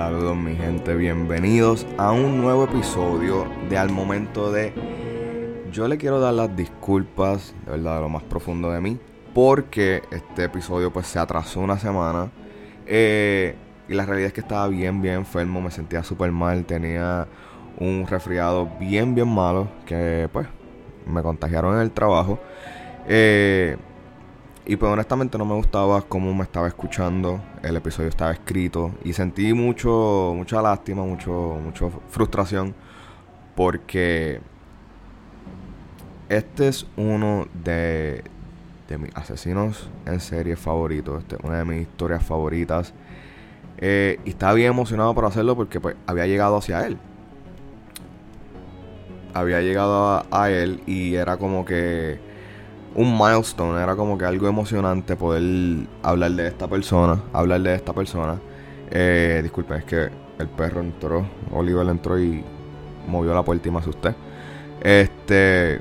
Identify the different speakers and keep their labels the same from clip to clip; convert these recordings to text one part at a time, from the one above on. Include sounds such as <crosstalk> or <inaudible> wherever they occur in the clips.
Speaker 1: Saludos mi gente, bienvenidos a un nuevo episodio de Al Momento de... Yo le quiero dar las disculpas, de verdad, de lo más profundo de mí, porque este episodio pues se atrasó una semana. Eh, y la realidad es que estaba bien, bien enfermo, me sentía súper mal, tenía un resfriado bien, bien malo, que pues me contagiaron en el trabajo. Eh, y pues honestamente no me gustaba cómo me estaba escuchando, el episodio estaba escrito y sentí mucho, mucha lástima, mucho, mucho frustración porque este es uno de, de mis asesinos en serie favoritos, este es una de mis historias favoritas. Eh, y estaba bien emocionado por hacerlo porque pues había llegado hacia él. Había llegado a él y era como que un milestone, era como que algo emocionante poder hablar de esta persona, hablar de esta persona. Eh, disculpen, es que el perro entró, Oliver entró y movió la puerta y me asusté. Este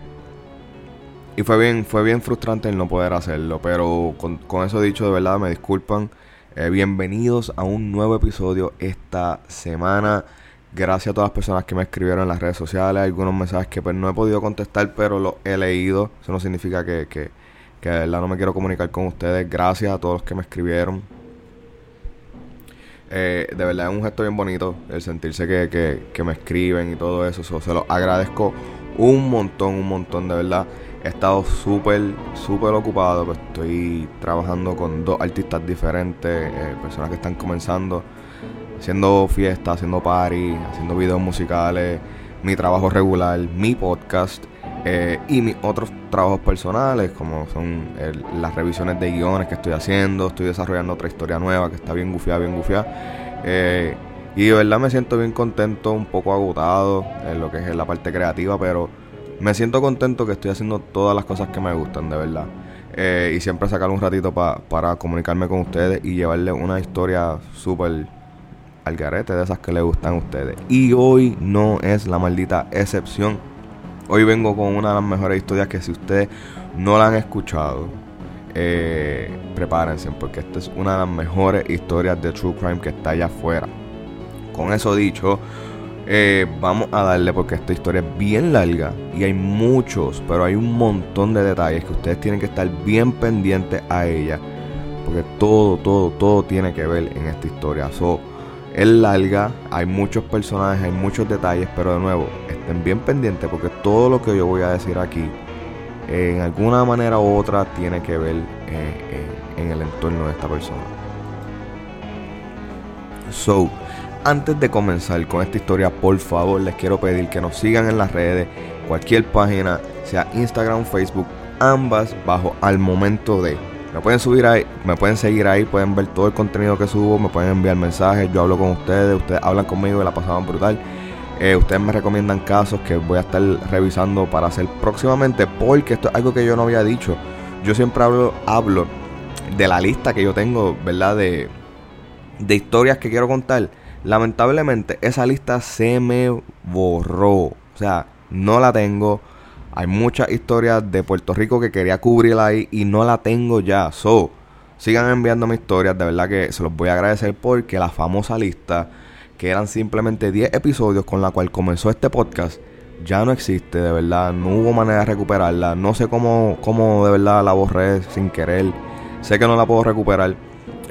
Speaker 1: y fue bien, fue bien frustrante el no poder hacerlo, pero con, eso dicho, de verdad me disculpan. Eh, bienvenidos a un nuevo episodio esta semana. Gracias a todas las personas que me escribieron en las redes sociales, algunos mensajes que pues, no he podido contestar, pero los he leído. Eso no significa que, que, que de verdad no me quiero comunicar con ustedes. Gracias a todos los que me escribieron. Eh, de verdad es un gesto bien bonito el sentirse que, que, que me escriben y todo eso. So, se los agradezco un montón, un montón, de verdad. He estado súper, súper ocupado. Pues estoy trabajando con dos artistas diferentes, eh, personas que están comenzando, haciendo fiestas, haciendo party, haciendo videos musicales, mi trabajo regular, mi podcast eh, y mis otros trabajos personales, como son las revisiones de guiones que estoy haciendo. Estoy desarrollando otra historia nueva que está bien gufiada, bien gufiada. Eh, y de verdad me siento bien contento, un poco agotado en lo que es la parte creativa, pero me siento contento que estoy haciendo todas las cosas que me gustan, de verdad. Eh, y siempre sacar un ratito pa- para comunicarme con ustedes y llevarles una historia súper al de esas que les gustan a ustedes. Y hoy no es la maldita excepción. Hoy vengo con una de las mejores historias que si ustedes no la han escuchado, eh, prepárense porque esta es una de las mejores historias de True Crime que está allá afuera. Con eso dicho, eh, vamos a darle porque esta historia es bien larga y hay muchos, pero hay un montón de detalles que ustedes tienen que estar bien pendientes a ella. Porque todo, todo, todo tiene que ver en esta historia. So, es larga, hay muchos personajes, hay muchos detalles, pero de nuevo, estén bien pendientes porque todo lo que yo voy a decir aquí, en alguna manera u otra, tiene que ver eh, en el entorno de esta persona. So, antes de comenzar con esta historia, por favor, les quiero pedir que nos sigan en las redes, cualquier página, sea Instagram, Facebook, ambas bajo al momento de. Me pueden subir ahí, me pueden seguir ahí, pueden ver todo el contenido que subo, me pueden enviar mensajes, yo hablo con ustedes, ustedes hablan conmigo y la pasaban brutal. Eh, ustedes me recomiendan casos que voy a estar revisando para hacer próximamente, porque esto es algo que yo no había dicho. Yo siempre hablo, hablo de la lista que yo tengo, ¿verdad? De, de historias que quiero contar. Lamentablemente, esa lista se me borró. O sea, no la tengo. Hay muchas historias de Puerto Rico que quería cubrir ahí y no la tengo ya. So, sigan enviándome historias. De verdad que se los voy a agradecer porque la famosa lista, que eran simplemente 10 episodios con la cual comenzó este podcast, ya no existe. De verdad, no hubo manera de recuperarla. No sé cómo, cómo de verdad la borré sin querer. Sé que no la puedo recuperar.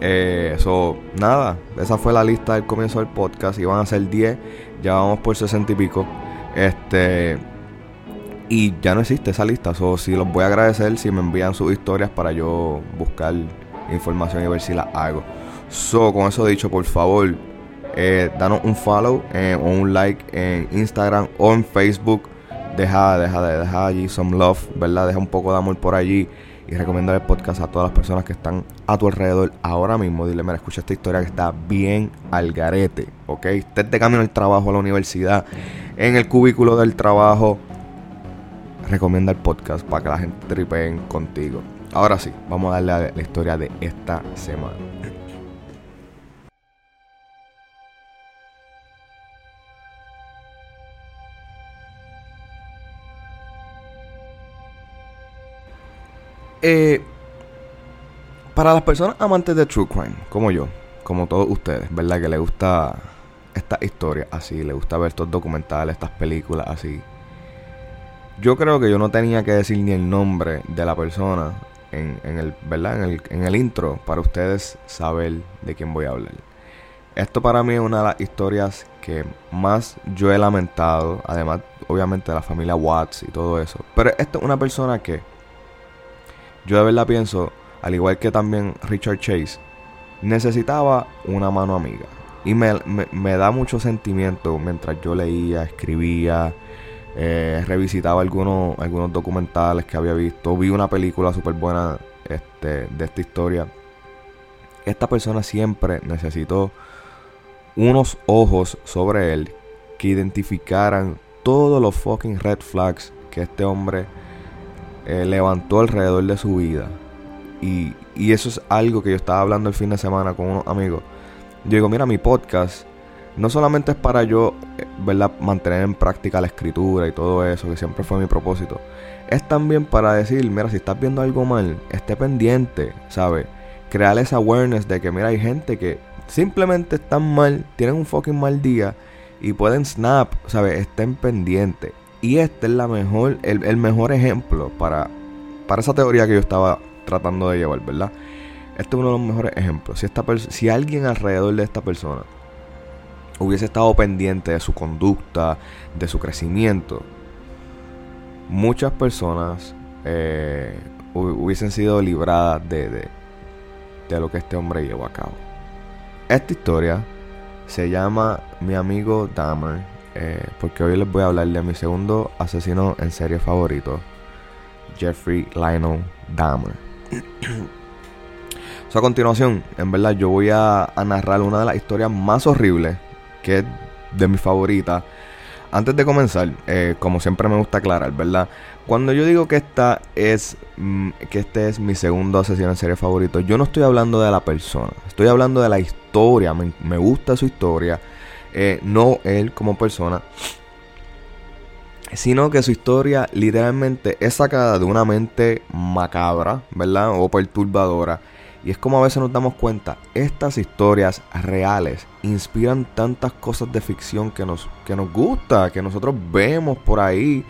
Speaker 1: Eh, so, nada, esa fue la lista del comienzo del podcast. Iban a ser 10, ya vamos por 60 y pico. Este. Y ya no existe esa lista. So, sí, los voy a agradecer si me envían sus historias para yo buscar información y ver si las hago. So, con eso dicho, por favor, eh, danos un follow eh, o un like en Instagram o en Facebook. deja, deja, deja allí some love, ¿verdad? Deja un poco de amor por allí y recomendar el podcast a todas las personas que están a tu alrededor ahora mismo. Dile, mira, escucha esta historia que está bien al garete, ¿ok? Estés de camino al trabajo, a la universidad, en el cubículo del trabajo. Recomienda el podcast para que la gente tripeen contigo. Ahora sí, vamos a darle a la historia de esta semana. Eh, para las personas amantes de True Crime, como yo, como todos ustedes, ¿verdad? Que le gusta esta historia así, le gusta ver estos documentales, estas películas así. Yo creo que yo no tenía que decir ni el nombre de la persona en, el, ¿verdad? En el, en el intro para ustedes saber de quién voy a hablar. Esto para mí es una de las historias que más yo he lamentado, además obviamente de la familia Watts y todo eso. Pero esta es una persona que yo de verdad pienso, al igual que también Richard Chase, necesitaba una mano amiga. Y me, da mucho sentimiento mientras yo leía, escribía, eh, revisitaba algunos, algunos documentales que había visto. Vi una película súper buena este, de esta historia. Esta persona siempre necesitó unos ojos sobre él que identificaran todos los fucking red flags que este hombre eh, levantó alrededor de su vida. Y, y, eso es algo que yo estaba hablando el fin de semana con unos amigos. Yo digo, mira, mi podcast no solamente es para yo, eh, ¿verdad?, mantener en práctica la escritura y todo eso, que siempre fue mi propósito. Es también para decir, mira, si estás viendo algo mal, esté pendiente, ¿sabes? Crear esa awareness de que, mira, hay gente que simplemente están mal, tienen un fucking mal día y pueden snap, ¿sabes? Estén pendientes. Y este es la mejor, el, mejor ejemplo para, para esa teoría que yo estaba tratando de llevar, ¿verdad? Este es uno de los mejores ejemplos. Si, esta si alguien alrededor de esta persona hubiese estado pendiente de su conducta, de su crecimiento, muchas personas eh, hubiesen sido libradas de, de, lo que este hombre llevó a cabo. Esta historia se llama Mi amigo Dahmer eh, porque hoy les voy a hablar de mi segundo asesino en serie favorito, Jeffrey Lionel Dahmer. <clears throat> a continuación, en verdad, yo voy a, narrar una de las historias más horribles, que es de mi favorita. Antes de comenzar, eh, como siempre me gusta aclarar, ¿verdad? Cuando yo digo que esta es mm, que este es mi segundo asesino en serie favorito, yo no estoy hablando de la persona, estoy hablando de la historia. me gusta su historia eh, no él como persona, sino que su historia literalmente es sacada de una mente macabra, ¿verdad? O perturbadora. Y es como a veces nos damos cuenta, estas historias reales inspiran tantas cosas de ficción que nos, que nos gusta, que nosotros vemos por ahí,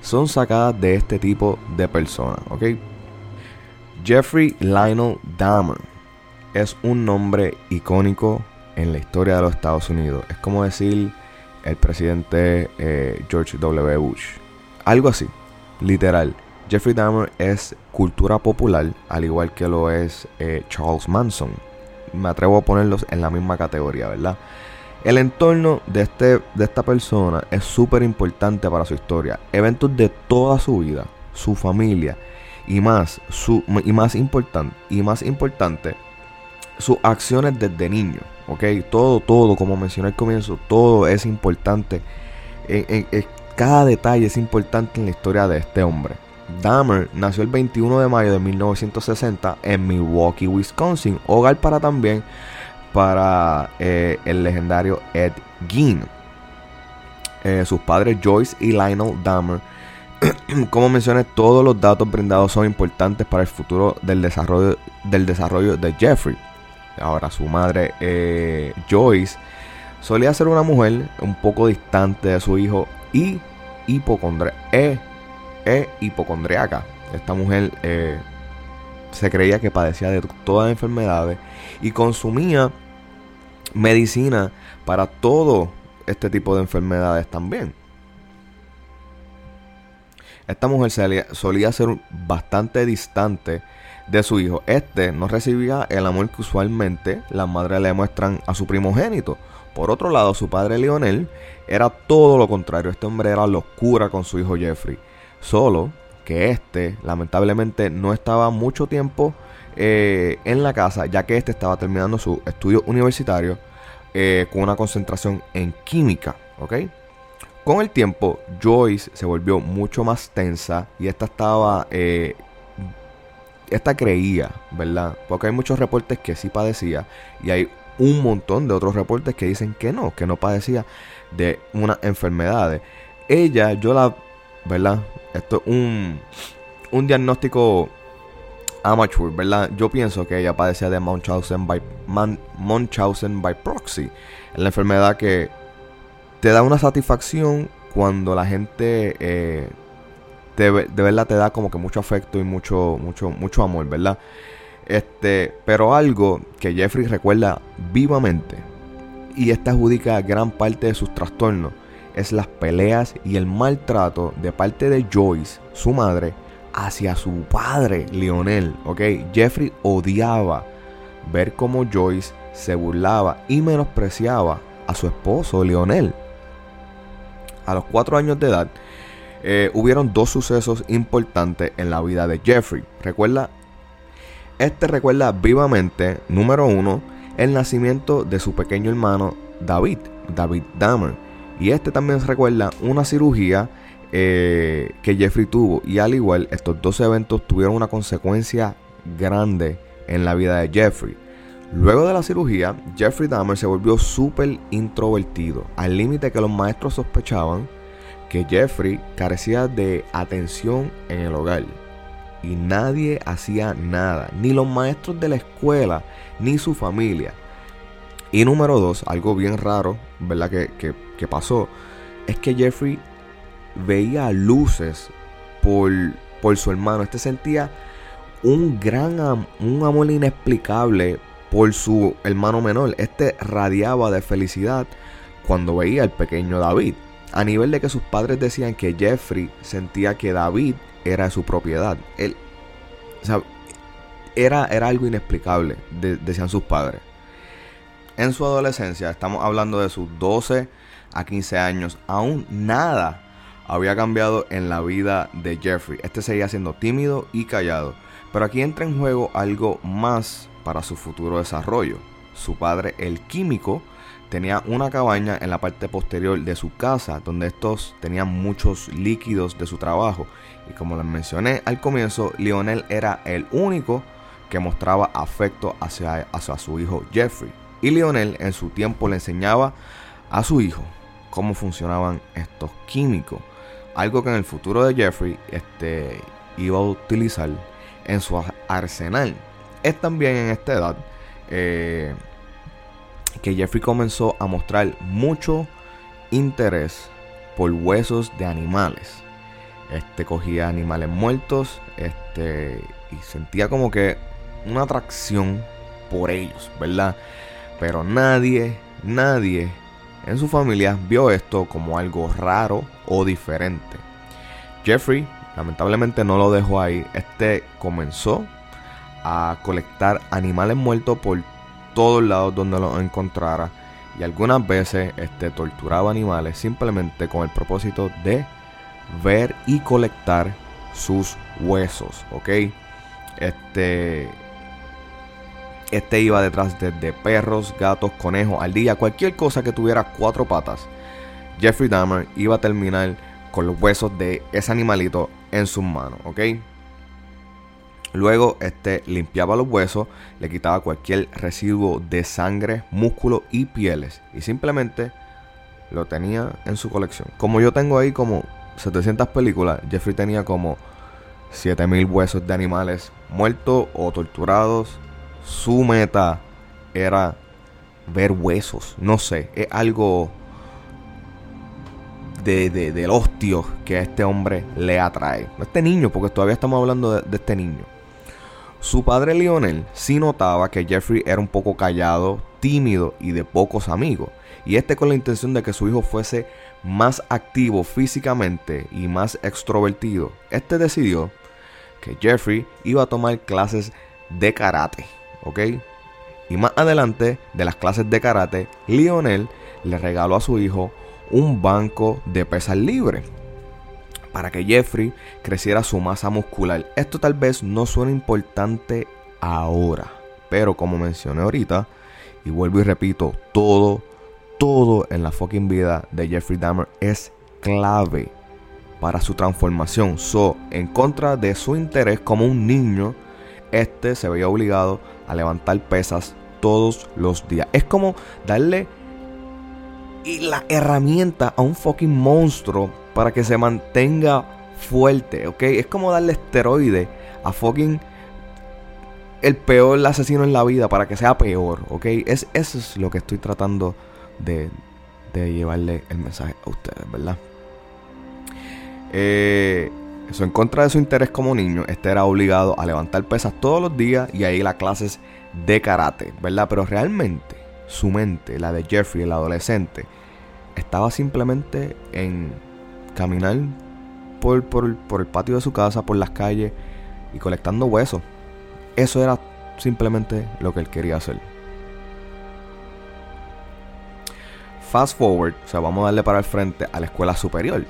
Speaker 1: son sacadas de este tipo de personas, ¿ok? Jeffrey Lionel Dahmer es un nombre icónico en la historia de los Estados Unidos. Es como decir el presidente eh, George W. Bush. Algo así, literal. Jeffrey Dahmer es cultura popular, al igual que lo es eh, Charles Manson. Me atrevo a ponerlos en la misma categoría, ¿verdad? El entorno de, este, de esta persona es súper importante para su historia. Eventos de toda su vida, su familia y más, su, y más, importante, y más importante, sus acciones desde niño. ¿ok? Todo, todo, como mencioné al comienzo, todo es importante. cada detalle es importante en la historia de este hombre. Dahmer nació el 21 de mayo de 1960 en Milwaukee, Wisconsin, hogar para también para eh, el legendario Ed Gein. Eh, sus padres Joyce y Lionel Dahmer. <clears throat> Como mencioné, todos los datos brindados son importantes para el futuro del desarrollo, del desarrollo de Jeffrey. Ahora su madre eh, Joyce solía ser una mujer un poco distante de su hijo y hipocondre e, e hipocondriaca. Esta mujer eh, se creía que padecía de todas las enfermedades y consumía medicina para todo este tipo de enfermedades también. Esta mujer solía ser bastante distante de su hijo. Este no recibía el amor que usualmente las madres le muestran a su primogénito. Por otro lado, su padre Lionel era todo lo contrario. Este hombre era locura con su hijo Jeffrey. Solo que este, lamentablemente, no estaba mucho tiempo eh, en la casa, ya que este estaba terminando su estudio universitario eh, con una concentración en química. ¿Ok? Con el tiempo, Joyce se volvió mucho más tensa y esta estaba. Eh, esta creía, ¿verdad? Porque hay muchos reportes que sí padecía y hay un montón de otros reportes que dicen que no, que no padecía de unas enfermedades. Ella, yo la. ¿verdad? Esto es un, un diagnóstico amateur, ¿verdad? Yo pienso que ella padecía de Munchausen by, Munchausen by proxy. Es la enfermedad que te da una satisfacción cuando la gente eh, de verdad te da como que mucho afecto y mucho, mucho, mucho amor, ¿verdad? Este, pero algo que Jeffrey recuerda vivamente y esta adjudica gran parte de sus trastornos es las peleas y el maltrato de parte de Joyce, su madre, hacia su padre, Lionel, ¿ok? Jeffrey odiaba ver cómo Joyce se burlaba y menospreciaba a su esposo, Lionel. A los cuatro años de edad, eh, hubieron dos sucesos importantes en la vida de Jeffrey. Recuerda, este recuerda vivamente, número uno, el nacimiento de su pequeño hermano David, David Dahmer. Y este también recuerda una cirugía eh, que Jeffrey tuvo. Y al igual, estos dos eventos tuvieron una consecuencia grande en la vida de Jeffrey. Luego de la cirugía, Jeffrey Dahmer se volvió súper introvertido, al límite que los maestros sospechaban que Jeffrey carecía de atención en el hogar. Y nadie hacía nada, ni los maestros de la escuela, ni su familia. Y número dos, algo bien raro, ¿verdad? Que, que pasó, es que Jeffrey veía luces por, por su hermano. Este sentía un gran un amor inexplicable por su hermano menor. Este radiaba de felicidad cuando veía al pequeño David. A nivel de que sus padres decían que Jeffrey sentía que David era su propiedad. Él, era, era algo inexplicable, decían sus padres. En su adolescencia, estamos hablando de sus 12 a 15 años, aún nada había cambiado en la vida de Jeffrey. Este seguía siendo tímido y callado. Pero aquí entra en juego algo más para su futuro desarrollo. Su padre, el químico, tenía una cabaña en la parte posterior de su casa donde estos tenían muchos líquidos de su trabajo. Y como les mencioné al comienzo, Lionel era el único que mostraba afecto hacia, hacia su hijo Jeffrey. Y Lionel en su tiempo le enseñaba a su hijo cómo funcionaban estos químicos. Algo que en el futuro de Jeffrey este, iba a utilizar en su arsenal. Es también en esta edad eh, que Jeffrey comenzó a mostrar mucho interés por huesos de animales. Este cogía animales muertos este, y sentía como que una atracción por ellos, ¿verdad? Pero nadie, nadie en su familia vio esto como algo raro o diferente. Jeffrey lamentablemente no lo dejó ahí. Este comenzó a colectar animales muertos por todos lados donde los encontrara y algunas veces este, torturaba animales simplemente con el propósito de ver y colectar sus huesos, ¿ok? Este, este iba detrás de, perros, gatos, conejos, ardillas, cualquier cosa que tuviera cuatro patas. Jeffrey Dahmer iba a terminar con los huesos de ese animalito en sus manos, ¿ok? Luego, este limpiaba los huesos, le quitaba cualquier residuo de sangre, músculo y pieles. Y simplemente lo tenía en su colección. Como yo tengo ahí como 700 películas, Jeffrey tenía como 7000 huesos de animales muertos o torturados. Su meta era ver huesos. No sé, es algo de, del hostio que a este hombre le atrae. Este niño, porque todavía estamos hablando de este niño. Su padre Lionel sí notaba que Jeffrey era un poco callado, tímido y de pocos amigos, y este con la intención de que su hijo fuese más activo físicamente y más extrovertido, este decidió que Jeffrey iba a tomar clases de karate, ¿ok? Y más adelante de las clases de karate, Lionel le regaló a su hijo un banco de pesas libres para que Jeffrey creciera su masa muscular. Esto tal vez no suena importante ahora, pero como mencioné ahorita, y vuelvo y repito, todo, todo en la fucking vida de Jeffrey Dahmer es clave para su transformación. So, en contra de su interés como un niño, este se veía obligado a levantar pesas todos los días. Es como darle la herramienta a un fucking monstruo para que se mantenga fuerte, ¿ok? Es como darle esteroide a fucking el peor asesino en la vida para que sea peor, ¿ok? Es, eso es lo que estoy tratando de, de llevarle el mensaje a ustedes, ¿verdad? Eh, eso en contra de su interés como niño, este era obligado a levantar pesas todos los días y a ir a clases de karate, ¿verdad? Pero realmente su mente, la de Jeffrey, el adolescente, estaba simplemente en caminar por, por, por el patio de su casa, por las calles y colectando huesos. Eso era simplemente lo que él quería hacer. Fast forward, o sea, vamos a darle para el frente a la escuela superior.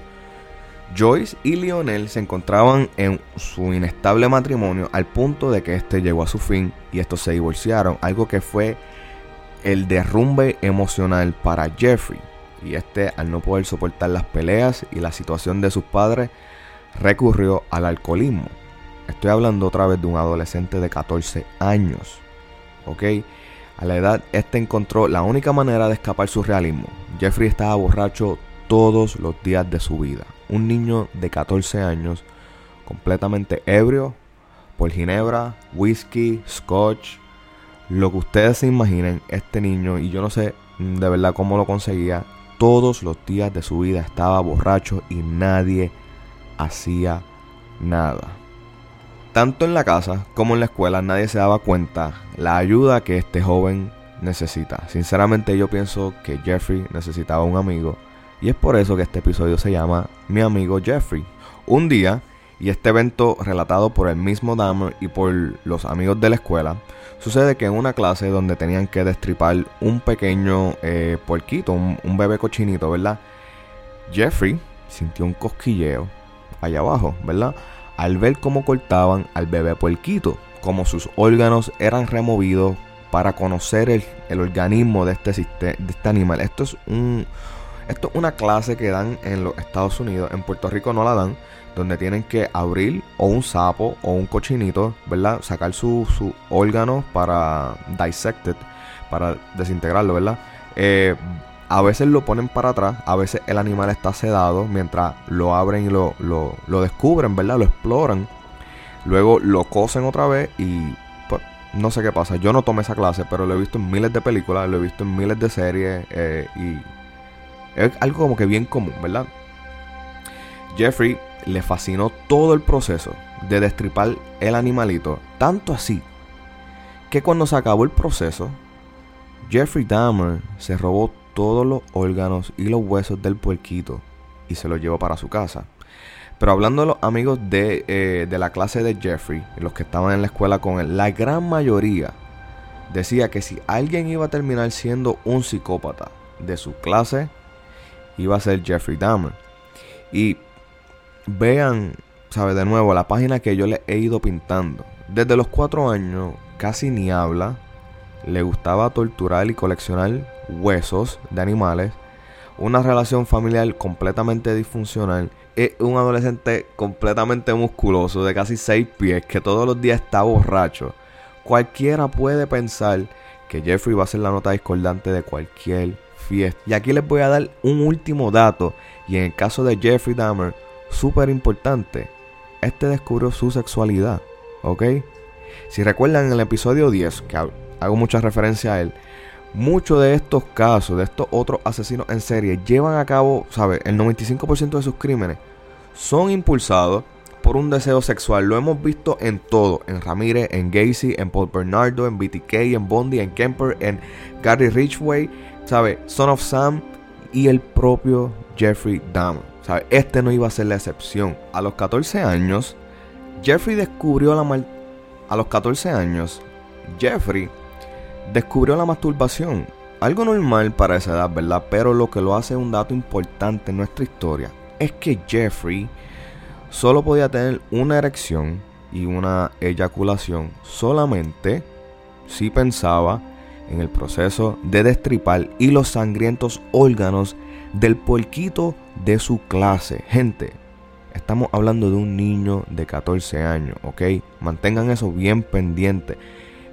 Speaker 1: Joyce y Lionel se encontraban en su inestable matrimonio al punto de que este llegó a su fin y estos se divorciaron, algo que fue el derrumbe emocional para Jeffrey. Y este, al no poder soportar las peleas y la situación de sus padres, recurrió al alcoholismo. Estoy hablando otra vez de un adolescente de 14 años. ¿Ok? A la edad, este encontró la única manera de escapar su realismo. Jeffrey estaba borracho todos los días de su vida. Un niño de 14 años, completamente ebrio por ginebra, whisky, scotch, lo que ustedes se imaginen, este niño, y yo no sé de verdad cómo lo conseguía, todos los días de su vida estaba borracho y nadie hacía nada. Tanto en la casa como en la escuela nadie se daba cuenta la ayuda que este joven necesita. Sinceramente yo pienso que Jeffrey necesitaba un amigo y es por eso que este episodio se llama Mi amigo Jeffrey. Un día, y este evento relatado por el mismo Dahmer y por los amigos de la escuela, sucede que en una clase donde tenían que destripar un pequeño eh, puerquito, un, bebé cochinito, ¿verdad? Jeffrey sintió un cosquilleo allá abajo, ¿verdad? Al ver cómo cortaban al bebé puerquito, como sus órganos eran removidos para conocer el, el organismo de este, de este animal. Esto es un, esto es una clase que dan en los Estados Unidos. En Puerto Rico no la dan. Donde tienen que abrir o un sapo o un cochinito, ¿verdad? Sacar su, su órgano para dissected, para desintegrarlo, ¿verdad? Eh, a veces lo ponen para atrás, a veces el animal está sedado mientras lo abren y lo, lo, lo descubren, ¿verdad? Lo exploran. Luego lo cosen otra vez y pues, no sé qué pasa. Yo no tomé esa clase, pero lo he visto en miles de películas, lo he visto en miles de series eh, y es algo como que bien común, ¿verdad? Jeffrey le fascinó todo el proceso de destripar el animalito, tanto así que cuando se acabó el proceso, Jeffrey Dahmer se robó todos los órganos y los huesos del puerquito y se los llevó para su casa. Pero hablando de los amigos de, eh, de la clase de Jeffrey, los que estaban en la escuela con él, la gran mayoría decía que si alguien iba a terminar siendo un psicópata de su clase, iba a ser Jeffrey Dahmer. Y vean, ¿sabe? De nuevo, la página que yo le he ido pintando. Desde los cuatro años casi ni habla. Le gustaba torturar y coleccionar huesos de animales. Una relación familiar completamente disfuncional. Es un adolescente completamente musculoso, de casi 6 pies, que todos los días está borracho. Cualquiera puede pensar que Jeffrey va a ser la nota discordante de cualquier Y aquí les voy a dar un último dato. Y en el caso de Jeffrey Dahmer, súper importante, este descubrió su sexualidad. ¿Ok? Si recuerdan en el episodio 10, que ha- hago mucha referencia a él, muchos de estos casos, de estos otros asesinos en serie, llevan a cabo, ¿sabe? El 95% de sus crímenes son impulsados por un deseo sexual. Lo hemos visto en todo: en Ramírez, en Gacy, en Paul Bernardo, en BTK, en Bondi, en Kemper, en Gary Ridgway, ¿sabe? Son of Sam y el propio Jeffrey Dahmer. Este no iba a ser la excepción. A los 14 años, Jeffrey descubrió la mal- a los 14 años, Jeffrey descubrió la masturbación algo normal para esa edad, ¿verdad? Pero lo que lo hace un dato importante en nuestra historia es que Jeffrey solo podía tener una erección y una eyaculación solamente si pensaba en el proceso de destripar y los sangrientos órganos del puerquito de su clase. Gente, estamos hablando de un niño de 14 años, ¿ok? Mantengan eso bien pendiente.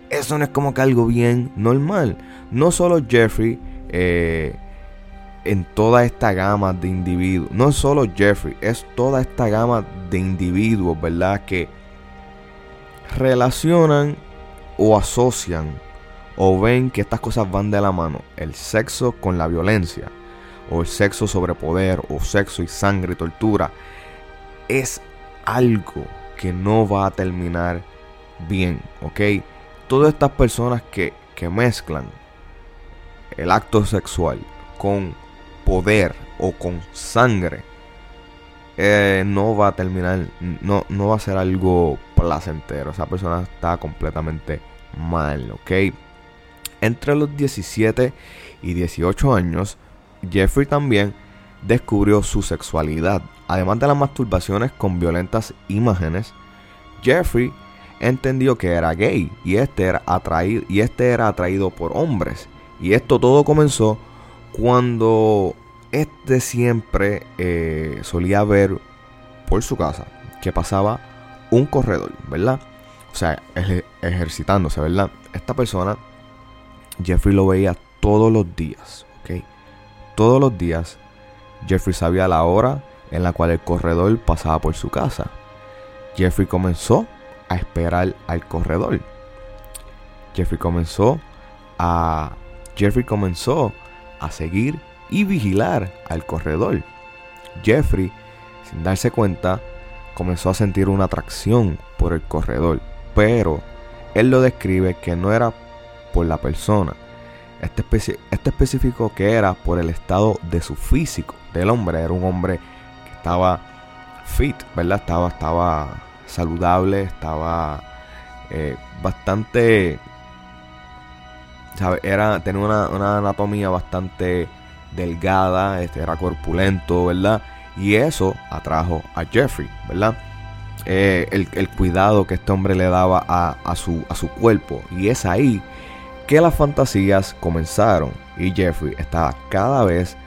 Speaker 1: Eso no es como que algo bien normal. No solo Jeffrey, eh, en toda esta gama de individuos, no solo Jeffrey, es toda esta gama de individuos, ¿verdad? Que relacionan o asocian o ven que estas cosas van de la mano, el sexo con la violencia, o el sexo sobre poder, o sexo y sangre y tortura, es algo que no va a terminar bien, ¿ok? Todas estas personas que, que mezclan el acto sexual con poder o con sangre, eh, no va a terminar, no, no va a ser algo placentero. Esa persona está completamente mal, ¿ok? Entre los 17 y 18 años, Jeffrey también descubrió su sexualidad. Además de las masturbaciones con violentas imágenes, Jeffrey entendió que era gay y este era atraído, y este era atraído por hombres. Y esto todo comenzó cuando este siempre eh, solía ver por su casa que pasaba un corredor, ¿verdad? O sea, ejercitándose, ¿verdad? Esta persona Jeffrey lo veía todos los días, ¿ok? Todos los días Jeffrey sabía la hora en la cual el corredor pasaba por su casa. Jeffrey comenzó a esperar al corredor. Jeffrey comenzó a Jeffrey comenzó a seguir y vigilar al corredor. Jeffrey, sin darse cuenta, comenzó a sentir una atracción por el corredor, pero él lo describe que no era por la persona. Este, este específico que era por el estado de su físico del hombre. Era un hombre que estaba fit, ¿verdad? Estaba, estaba saludable, estaba eh, bastante... Era, tenía una, anatomía bastante delgada, este, era corpulento, ¿verdad? Y eso atrajo a Jeffrey, ¿verdad? Eh, el, cuidado que este hombre le daba a, su, a su cuerpo. Y es ahí que las fantasías comenzaron y Jeffrey estaba cada vez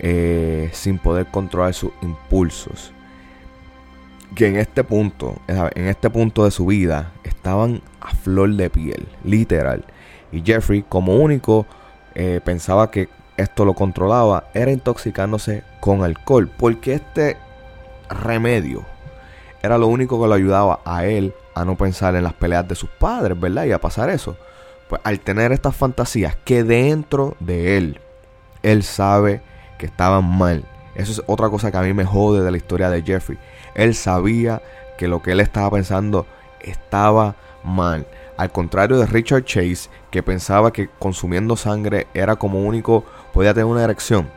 Speaker 1: eh, sin poder controlar sus impulsos. Que en este punto, en este punto de su vida, estaban a flor de piel, literal. Y Jeffrey, como único, eh, pensaba que esto lo controlaba, era intoxicándose con alcohol. Porque este remedio era lo único que lo ayudaba a él a no pensar en las peleas de sus padres, ¿verdad? Y a pasar eso. Pues al tener estas fantasías que dentro de él, él sabe que estaban mal. Eso es otra cosa que a mí me jode de la historia de Jeffrey. Él sabía que lo que él estaba pensando estaba mal. Al contrario de Richard Chase, que pensaba que consumiendo sangre era como único podía tener una erección.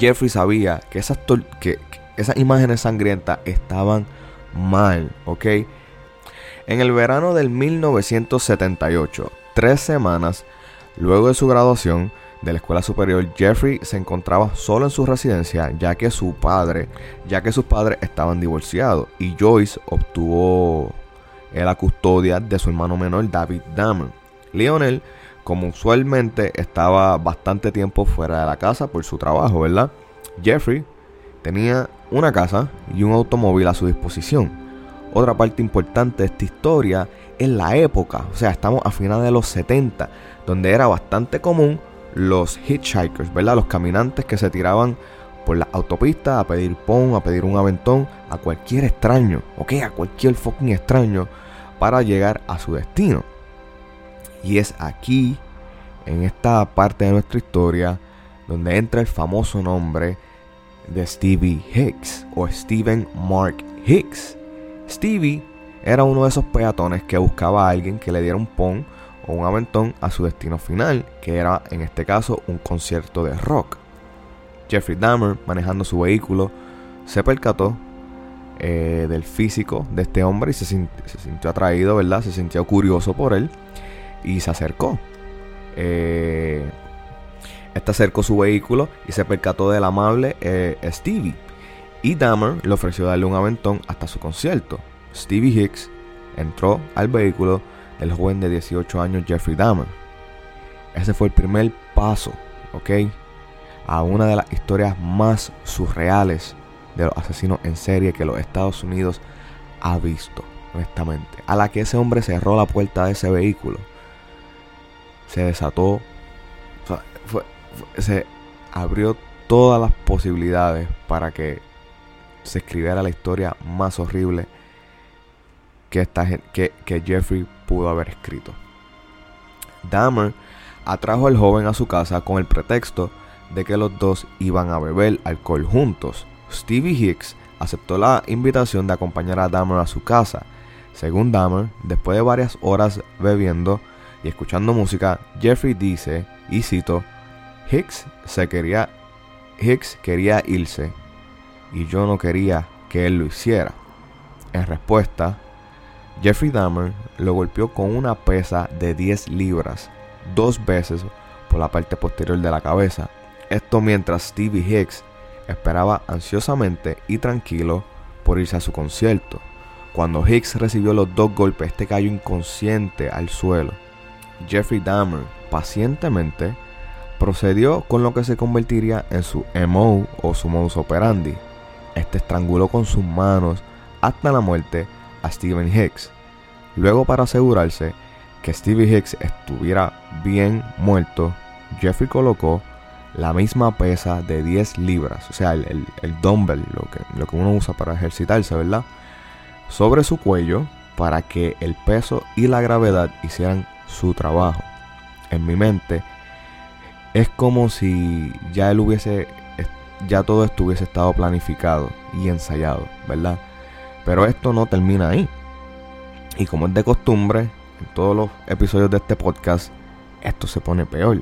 Speaker 1: Jeffrey sabía que esas, que, esas imágenes sangrientas estaban mal, ¿ok? En el verano del 1978, tres semanas luego de su graduación de la escuela superior, Jeffrey se encontraba solo en su residencia ya que su padre, ya que sus padres estaban divorciados y Joyce obtuvo la custodia de su hermano menor David Damon. Lionel, como usualmente, estaba bastante tiempo fuera de la casa por su trabajo, ¿verdad? Jeffrey tenía una casa y un automóvil a su disposición. Otra parte importante de esta historia en la época, o sea, estamos a finales de los 70, donde era bastante común los hitchhikers, ¿verdad? Los caminantes que se tiraban por la autopista a pedir pon, a pedir un aventón a cualquier extraño, ok, a cualquier fucking extraño para llegar a su destino. Y es aquí, en esta parte de nuestra historia, donde entra el famoso nombre de Stevie Hicks o Stephen Mark Hicks. Stevie era uno de esos peatones que buscaba a alguien que le diera un pon o un aventón a su destino final, que era en este caso un concierto de rock. Jeffrey Dahmer, manejando su vehículo, se percató eh, del físico de este hombre y se, sintió atraído, ¿verdad? Se sintió curioso por él y se acercó. Eh, Este acercó su vehículo y se percató del amable eh, Stevie. Y Dahmer le ofreció darle un aventón hasta su concierto. Stevie Hicks entró al vehículo del joven de 18 años Jeffrey Dahmer. Ese fue el primer paso, ¿ok? A una de las historias más surreales de los asesinos en serie que los Estados Unidos ha visto, honestamente. A la que ese hombre cerró la puerta de ese vehículo, se desató, se abrió todas las posibilidades para que se escribiera la historia más horrible que, esta, que, que Jeffrey pudo haber escrito. Dahmer atrajo al joven a su casa con el pretexto de que los dos iban a beber alcohol juntos. Stevie Hicks aceptó la invitación de acompañar a Dahmer a su casa. Según Dahmer, después de varias horas bebiendo y escuchando música, Jeffrey dice, y cito, Hicks se quería Hicks quería irse y yo no quería que él lo hiciera. En respuesta, Jeffrey Dahmer lo golpeó con una pesa de 10 libras dos veces por la parte posterior de la cabeza. Esto mientras Stevie Hicks esperaba ansiosamente y tranquilo por irse a su concierto. Cuando Hicks recibió los dos golpes, este cayó inconsciente al suelo. Jeffrey Dahmer pacientemente procedió con lo que se convertiría en su MO o su modus operandi. Este estranguló con sus manos hasta la muerte Steven Hicks. Luego para asegurarse que Stevie Hicks estuviera bien muerto, Jeffrey colocó la misma pesa de 10 libras, o sea, el, dumbbell, lo que, lo que uno usa para ejercitarse, ¿verdad? Sobre su cuello para que el peso y la gravedad hicieran su trabajo. En mi mente es como si ya él hubiese, ya todo esto hubiese estado planificado y ensayado, ¿verdad? Pero esto no termina ahí. Y como es de costumbre, en todos los episodios de este podcast, esto se pone peor.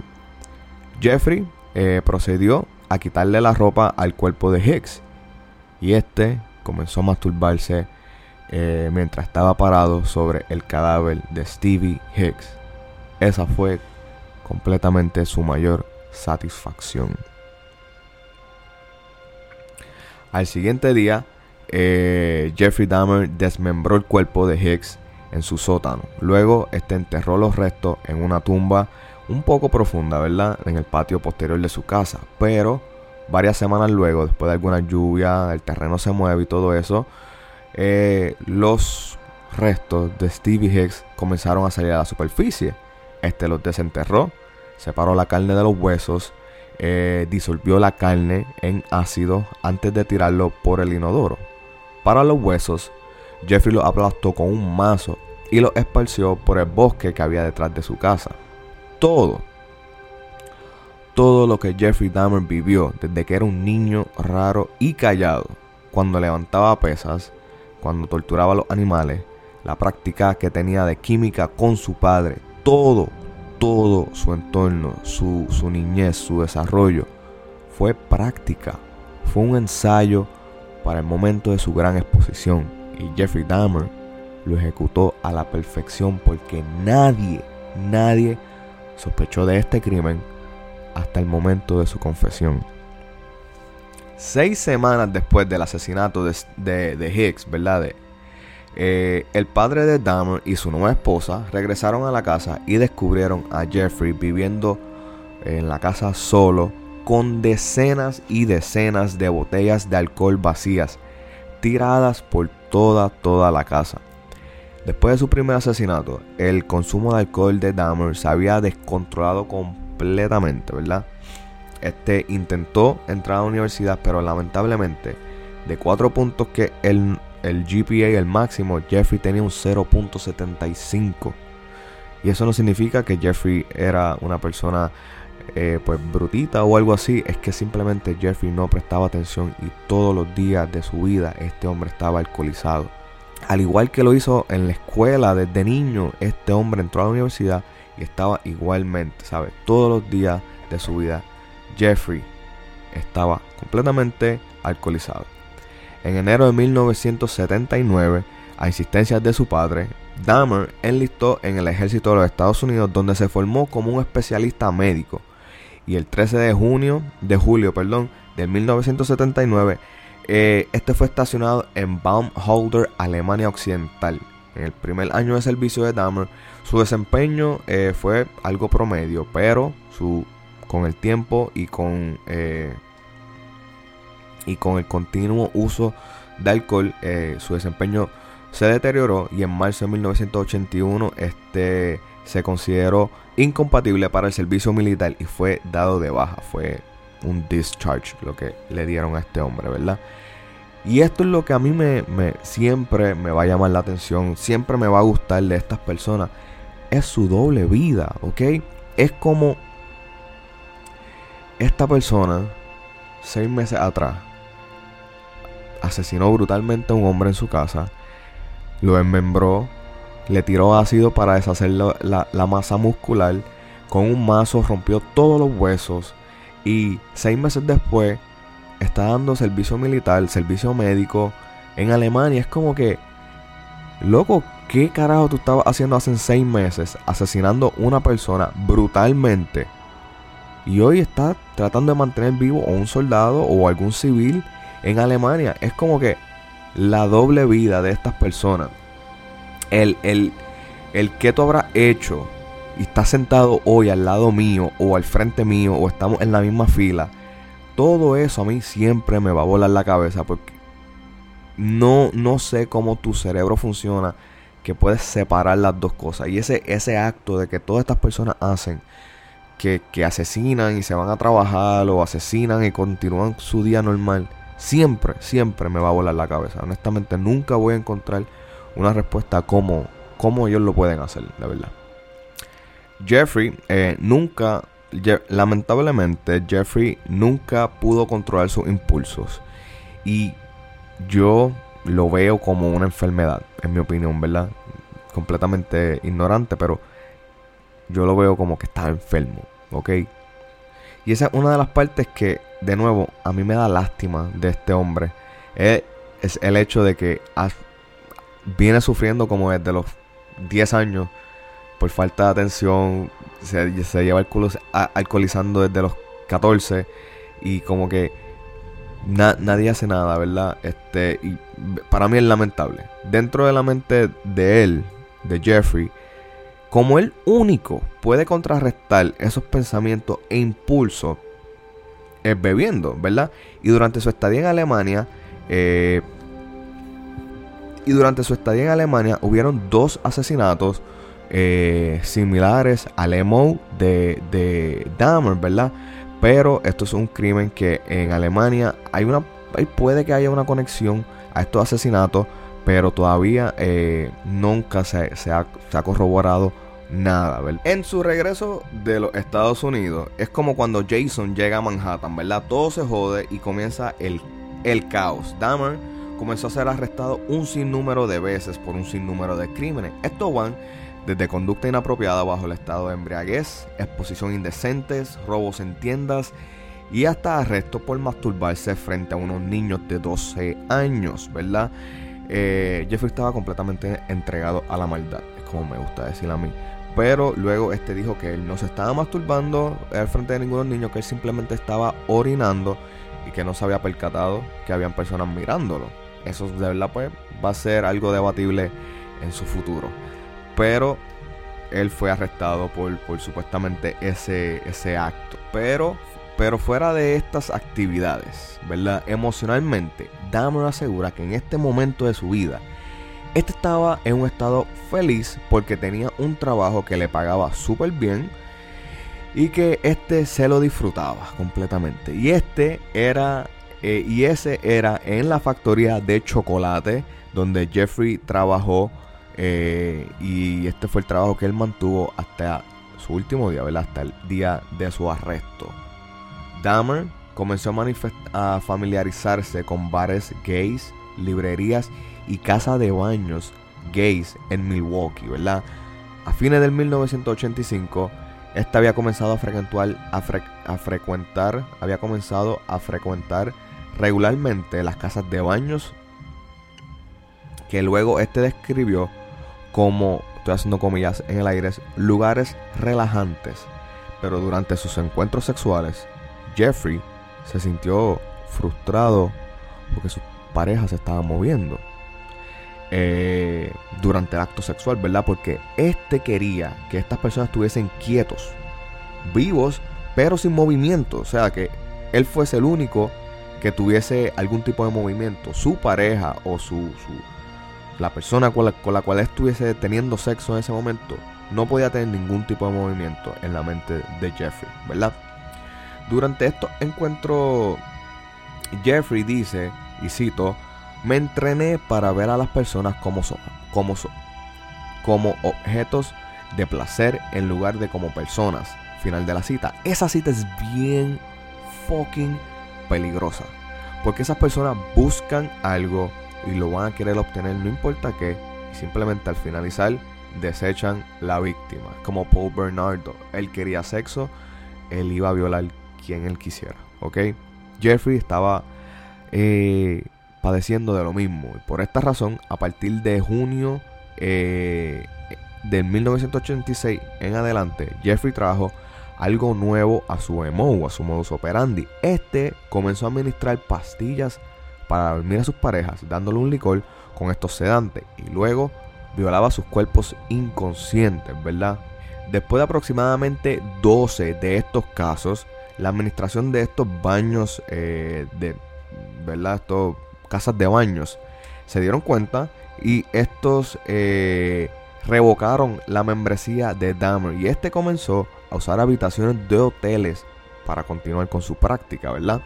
Speaker 1: Jeffrey eh, procedió a quitarle la ropa al cuerpo de Hicks. Y este comenzó a masturbarse eh, mientras estaba parado sobre el cadáver de Stevie Hicks. Esa fue completamente su mayor satisfacción. Al siguiente día, eh, Jeffrey Dahmer desmembró el cuerpo de Hicks en su sótano. Luego, este enterró los restos en una tumba un poco profunda, ¿verdad? En el patio posterior de su casa. Pero varias semanas luego, después de alguna lluvia, el terreno se mueve y todo eso, eh, los restos de Stevie Hicks comenzaron a salir a la superficie. Este los desenterró, separó la carne de los huesos, eh, disolvió la carne en ácido antes de tirarlo por el inodoro. Para los huesos, Jeffrey los aplastó con un mazo y los esparció por el bosque que había detrás de su casa. Todo, todo lo que Jeffrey Dahmer vivió desde que era un niño raro y callado, cuando levantaba pesas, cuando torturaba a los animales, la práctica que tenía de química con su padre, todo, todo su entorno, su, su niñez, su desarrollo, fue práctica, fue un ensayo para el momento de su gran exposición. Y Jeffrey Dahmer lo ejecutó a la perfección porque nadie, nadie sospechó de este crimen hasta el momento de su confesión. Seis semanas después del asesinato de, de, Hicks, ¿verdad? Eh, el padre de Dahmer y su nueva esposa regresaron a la casa y descubrieron a Jeffrey viviendo en la casa solo con decenas y decenas de botellas de alcohol vacías tiradas por toda toda la casa. Después de su primer asesinato, el consumo de alcohol de Dahmer se había descontrolado completamente, ¿verdad? Este intentó entrar a la universidad, pero lamentablemente, de cuatro puntos que el, el GPA, el máximo, Jeffrey tenía un 0.75. Y eso no significa que Jeffrey era una persona eh, pues brutita o algo así. Es que simplemente Jeffrey no prestaba atención y todos los días de su vida este hombre estaba alcoholizado. Al igual que lo hizo en la escuela desde niño, este hombre entró a la universidad y estaba igualmente, ¿sabes? Todos los días de su vida, Jeffrey estaba completamente alcoholizado. En enero de 1979, a insistencias de su padre, Dahmer enlistó en el ejército de los Estados Unidos donde se formó como un especialista médico Y el 13 de junio, de julio, perdón, de 1979, eh, este fue estacionado en Baumholder, Alemania Occidental. En el primer año de servicio de Dahmer, su desempeño eh, fue algo promedio, pero su, con el tiempo y con, eh, y con el continuo uso de alcohol, su desempeño se deterioró y en marzo de 1981 este, se consideró incompatible para el servicio militar y fue dado de baja. Fue un discharge lo que le dieron a este hombre, ¿verdad? Y esto es lo que a mí me, siempre me va a llamar la atención, siempre me va a gustar de estas personas. Es su doble vida, ¿ok? Es como esta persona, seis meses atrás, asesinó brutalmente a un hombre en su casa, lo enmembró, le tiró ácido para deshacer la, la masa muscular, con un mazo rompió todos los huesos y seis meses después está dando servicio militar, servicio médico en Alemania. Es como que, loco, ¿qué carajo tú estabas haciendo hace seis meses asesinando una persona brutalmente? Y hoy está tratando de mantener vivo a un soldado o algún civil en Alemania. Es como que la doble vida de estas personas. El, el, el que tú habrás hecho y estás sentado hoy al lado mío o al frente mío o estamos en la misma fila todo eso a mí siempre me va a volar la cabeza porque no, no sé cómo tu cerebro funciona, que puedes separar las dos cosas. Y ese, ese acto de que todas estas personas hacen, que, que asesinan y se van a trabajar o asesinan y continúan su día normal, siempre, siempre me va a volar la cabeza. Honestamente, nunca voy a encontrar una respuesta a cómo, ellos lo pueden hacer, la verdad. Jeffrey eh, nunca lamentablemente Jeffrey nunca pudo controlar sus impulsos y yo lo veo como una enfermedad, en mi opinión, ¿verdad? Completamente ignorante, pero yo lo veo como que está enfermo, ¿ok? Y esa es una de las partes que, de nuevo, a mí me da lástima de este hombre. Es, es el hecho de que viene sufriendo como desde los 10 años por falta de atención, se, se lleva alcoholizando desde los 14 y como que nadie hace nada, ¿verdad? Este, para mí es lamentable. Dentro de la mente de él, de Jeffrey, como él único puede contrarrestar esos pensamientos e impulsos, es bebiendo, ¿verdad? Y durante su estadía en Alemania, eh, y durante su estadía en Alemania hubieron dos asesinatos eh, similares al emo de, de Dahmer, ¿verdad? Pero esto es un crimen que en Alemania hay una, puede que haya una conexión a estos asesinatos, pero todavía eh, nunca se, ha, corroborado nada, ¿verdad? En su regreso de los Estados Unidos, es como cuando Jason llega a Manhattan, ¿verdad? Todo se jode y comienza el, el caos. Dahmer comenzó a ser arrestado un sinnúmero de veces por un sinnúmero de crímenes. Estos van desde conducta inapropiada bajo el estado de embriaguez, exposición indecentes, robos en tiendas y hasta arresto por masturbarse frente a unos niños de 12 años, ¿verdad? Eh, Jeffrey estaba completamente entregado a la maldad, es como me gusta decir a mí. Pero luego este dijo que él no se estaba masturbando al frente de ninguno niño, que él simplemente estaba orinando y que no se había percatado que habían personas mirándolo. Eso de verdad pues va a ser algo debatible en su futuro. Pero él fue arrestado por, por supuestamente ese, ese acto. Pero, pero fuera de estas actividades, ¿verdad? Emocionalmente, Dahmer asegura que en este momento de su vida, este estaba en un estado feliz porque tenía un trabajo que le pagaba súper bien y que este se lo disfrutaba completamente. Y este era, eh, y ese era en la factoría de chocolate donde Jeffrey trabajó eh, y este fue el trabajo que él mantuvo hasta su último día, ¿verdad? Hasta el día de su arresto. Dahmer comenzó a, a familiarizarse con bares gays, librerías y casas de baños gays en Milwaukee, ¿verdad? A fines del 1985, este había comenzado a frecuentar, a frecuentar, había comenzado a frecuentar regularmente las casas de baños que luego este describió como, estoy haciendo comillas en el aire, lugares relajantes, Pero durante sus encuentros sexuales, Jeffrey se sintió frustrado porque su pareja se estaba moviendo eh, durante el acto sexual, ¿verdad? Porque este quería que estas personas estuviesen quietos, vivos, pero sin movimiento. O sea, que él fuese el único que tuviese algún tipo de movimiento. Su pareja o su, su la persona con la, con la cual estuviese teniendo sexo en ese momento no podía tener ningún tipo de movimiento en la mente de Jeffrey, ¿verdad? Durante estos encuentros, Jeffrey dice, y cito, me entrené para ver a las personas como son, como son, como objetos de placer en lugar de como personas. Final de la cita. Esa cita es bien fucking peligrosa. Porque esas personas buscan algo y lo van a querer obtener, no importa qué. Y simplemente al finalizar desechan la víctima. Como Paul Bernardo. Él quería sexo, él iba a violar quien él quisiera. ¿Ok? Jeffrey estaba eh, padeciendo de lo mismo. Y por esta razón, a partir de junio eh, de 1986 en adelante, Jeffrey trajo algo nuevo a su emo, a su modus operandi. Este comenzó a administrar pastillas para dormir a sus parejas, dándole un licor con estos sedantes. Y luego violaba sus cuerpos inconscientes, ¿verdad? Después de aproximadamente 12 de estos casos, la administración de estos baños, eh, de, ¿verdad? Estos casas de baños, se dieron cuenta y estos eh, revocaron la membresía de Dahmer. Y este comenzó a usar habitaciones de hoteles para continuar con su práctica, ¿verdad?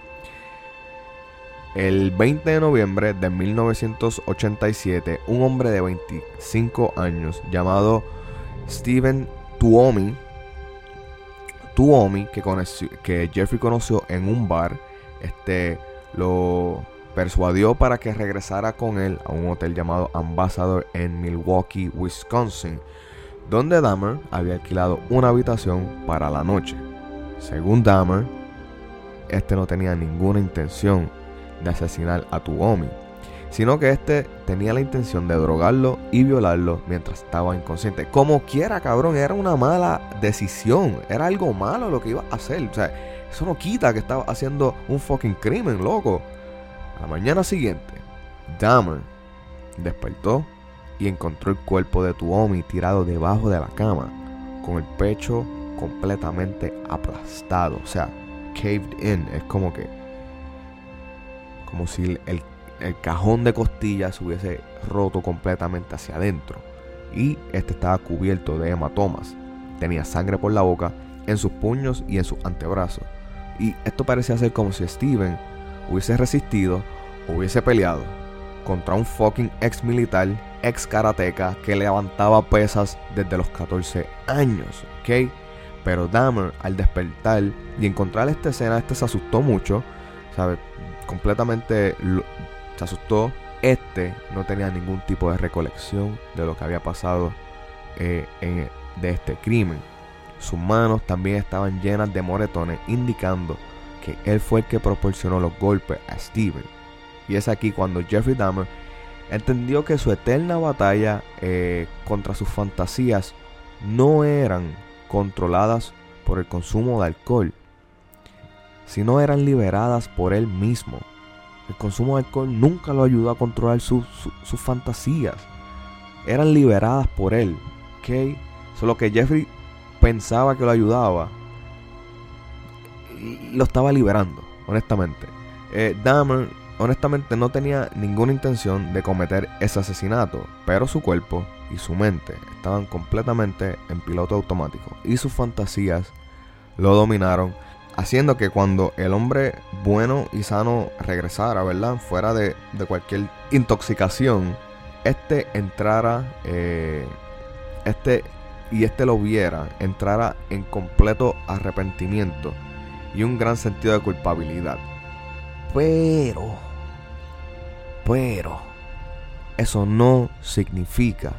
Speaker 1: El 20 de noviembre de 1987, un hombre de 25 años llamado Steven Tuomi, Tuomi que, que Jeffrey conoció en un bar, este, lo persuadió para que regresara con él a un hotel llamado Ambassador en Milwaukee, Wisconsin, donde Dahmer había alquilado una habitación para la noche. Según Dahmer, este no tenía ninguna intención de asesinar a Tuomi, sino que este tenía la intención de drogarlo y violarlo mientras estaba inconsciente. Como quiera, cabrón, era una mala decisión, era algo malo lo que iba a hacer. O sea, eso no quita que estaba haciendo un fucking crimen, loco. A la mañana siguiente, Dahmer despertó y encontró el cuerpo de Tuomi tirado debajo de la cama, con el pecho completamente aplastado, o sea, caved in, es como que como si el, cajón de costillas se hubiese roto completamente hacia adentro. Y este estaba cubierto de hematomas. Tenía sangre por la boca, en sus puños y en sus antebrazos. Y esto parecía ser como si Steven hubiese resistido hubiese peleado contra un fucking ex militar, ex karateca que levantaba pesas desde los 14 años, ¿ok? Pero Dahmer al despertar y encontrar esta escena, este se asustó mucho, ¿sabes? completamente se asustó. Este no tenía ningún tipo de recolección de lo que había pasado eh, de este crimen. Sus manos también estaban llenas de moretones, indicando que él fue el que proporcionó los golpes a Steven. Y es aquí cuando Jeffrey Dahmer entendió que su eterna batalla eh, contra sus fantasías no eran controladas por el consumo de alcohol, no eran liberadas por él mismo. El consumo de alcohol nunca lo ayudó a controlar sus fantasías. Eran liberadas por él. ¿ok? Solo que Jeffrey pensaba que lo ayudaba. Lo estaba liberando, honestamente. Eh, Dahmer, honestamente, no tenía ninguna intención de cometer ese asesinato. Pero su cuerpo y su mente estaban completamente en piloto automático. Y sus fantasías lo dominaron haciendo que cuando el hombre bueno y sano regresara, ¿verdad? Fuera de, cualquier intoxicación, este entrara, eh, este y este lo viera, entrara en completo arrepentimiento y un gran sentido de culpabilidad. Pero, pero, eso no significa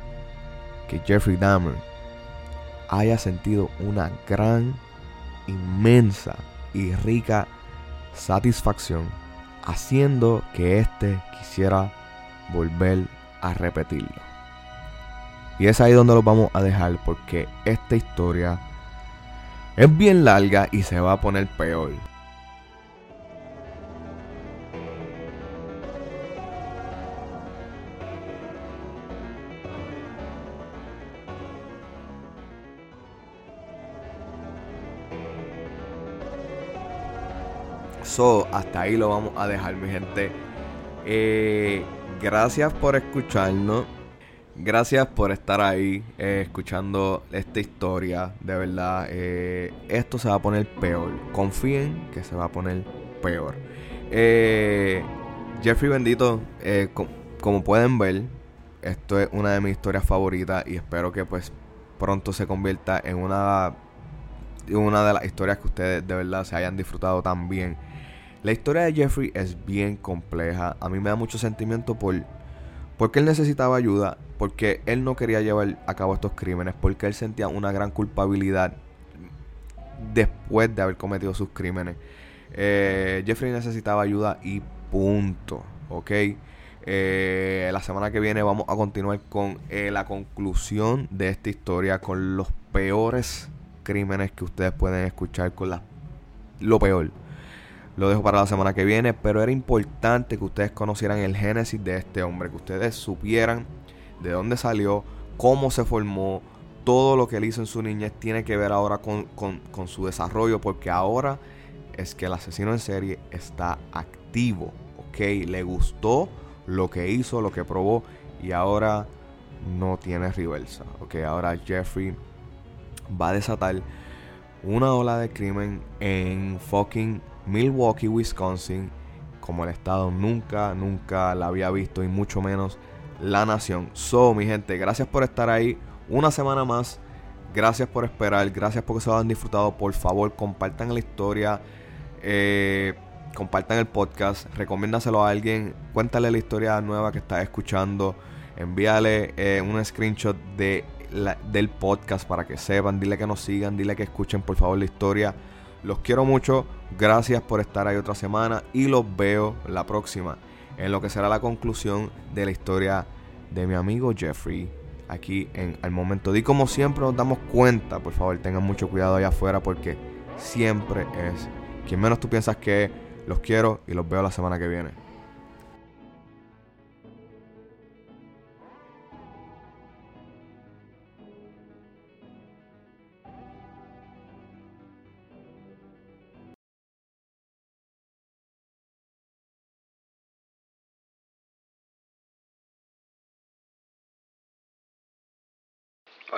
Speaker 1: que Jeffrey Dahmer haya sentido una gran inmensa y rica satisfacción haciendo que éste quisiera volver a repetirlo. Y es ahí donde lo vamos a dejar porque esta historia Es bien larga y se va a poner peor. Hasta ahí lo vamos a dejar, mi gente. Eh, gracias por escucharnos. Gracias por estar ahí eh, escuchando esta historia. De verdad, eh, esto se va a poner peor. Confíen que se va a poner peor. Jeffrey Bendito, co- como pueden ver, esto es una de mis historias favoritas y espero que pues pronto se convierta en una, una de las historias que ustedes de verdad se hayan disfrutado tan bien. La historia de Jeffrey es bien compleja. A mí me da mucho sentimiento por porque él necesitaba ayuda, porque él no quería llevar a cabo estos crímenes, porque él sentía una gran culpabilidad después de haber cometido sus crímenes. Eh, Jeffrey necesitaba ayuda y punto, ¿ok? Eh, la semana que viene vamos a continuar con eh, la conclusión de esta historia, con los peores crímenes que ustedes pueden escuchar, con la, lo peor. Lo dejo para la semana que viene, pero era importante que ustedes conocieran el génesis de este hombre, que ustedes supieran de dónde salió, cómo se formó, todo lo que él hizo en su niñez tiene que ver ahora con, con- con su desarrollo, porque ahora es que el asesino en serie está activo, ¿ok? Le gustó lo que hizo, lo que probó, y ahora no tiene reversa, ¿ok? Ahora Jeffrey va a desatar una ola de crimen en fucking Milwaukee, Wisconsin, como el estado nunca, nunca la había visto y mucho menos la nación. So, mi gente, gracias por estar ahí una semana más. Gracias por esperar, gracias porque se lo han disfrutado. Por favor, compartan la historia, eh, compartan el podcast, recomiéndaselo a alguien, cuéntale la historia nueva que estás escuchando, envíale eh, un screenshot de la- del podcast para que sepan, dile que nos sigan, dile que escuchen por favor la historia. Los quiero mucho, gracias por estar ahí otra semana y los veo la próxima en lo que será la conclusión de la historia de mi amigo Jeffrey aquí en Al Momento. Y como siempre nos damos cuenta, por favor tengan mucho cuidado allá afuera porque siempre es quien menos tú piensas que. Los quiero y los veo la semana que viene.